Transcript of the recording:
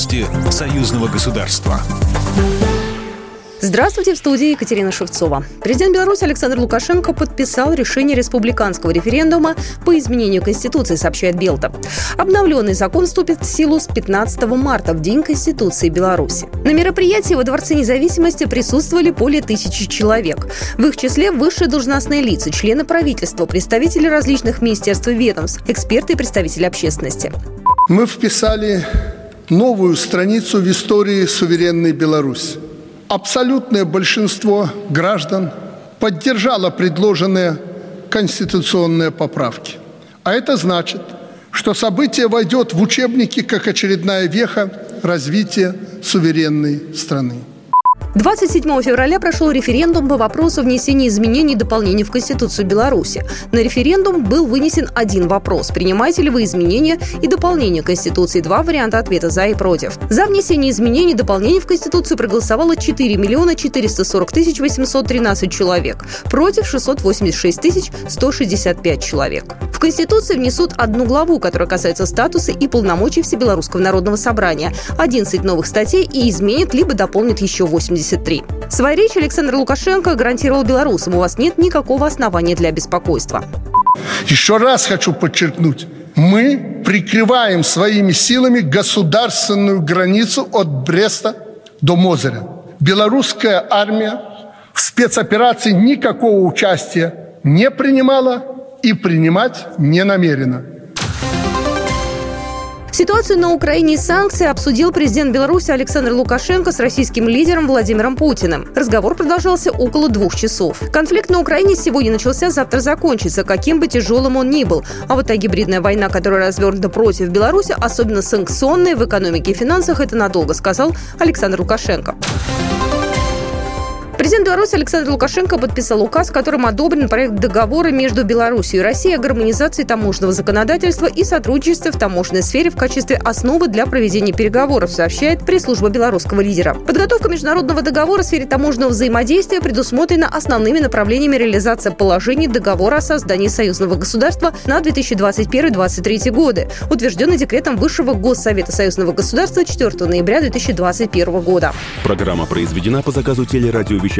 Новости союзного государства. Здравствуйте, в студии Екатерина Шевцова. Президент Беларуси Александр Лукашенко подписал решение республиканского референдума по изменению Конституции, сообщает Белта. Обновленный закон вступит в силу с 15 марта, в День Конституции Беларуси. На мероприятии во Дворце независимости присутствовали более тысячи человек. В их числе высшие должностные лица, члены правительства, представители различных министерств и ведомств, эксперты и представители общественности. Мы вписали новую страницу в истории суверенной Беларуси абсолютное большинство граждан поддержало предложенные конституционные поправки. А это значит, что событие войдет в учебники как очередная веха развития суверенной страны. 27 февраля прошел референдум по вопросу внесения изменений и дополнений в Конституцию Беларуси. На референдум был вынесен один вопрос. Принимаете ли вы изменения и дополнения Конституции? Два варианта ответа «за» и «против». За внесение изменений и дополнений в Конституцию проголосовало 4 миллиона 440 тысяч 813 человек. Против 686 тысяч 165 человек. Конституцию внесут одну главу, которая касается статуса и полномочий Всебелорусского народного собрания, 11 новых статей и изменит либо дополнит еще 80 73. В своей речи Александр Лукашенко гарантировал белорусам, у вас нет никакого основания для беспокойства. Еще раз хочу подчеркнуть, мы прикрываем своими силами государственную границу от Бреста до Мозыря. Белорусская армия в спецоперации никакого участия не принимала и принимать не намерена. Ситуацию на Украине и санкции обсудил президент Беларуси Александр Лукашенко с российским лидером Владимиром Путиным. Разговор продолжался около двух часов. Конфликт на Украине сегодня начался, завтра закончится, каким бы тяжелым он ни был. А вот та гибридная война, которая развернута против Беларуси, особенно санкционная в экономике и финансах, это надолго, сказал Александр Лукашенко. Президент Беларуси Александр Лукашенко подписал указ, которым одобрен проект договора между Беларусью и Россией о гармонизации таможенного законодательства и сотрудничестве в таможенной сфере в качестве основы для проведения переговоров, сообщает пресс-служба белорусского лидера. Подготовка международного договора в сфере таможенного взаимодействия предусмотрена основными направлениями реализации положений договора о создании союзного государства на 2021-2023 годы, утвержденный декретом Высшего Госсовета союзного государства 4 ноября 2021 года. Программа произведена по заказу телерадиовещания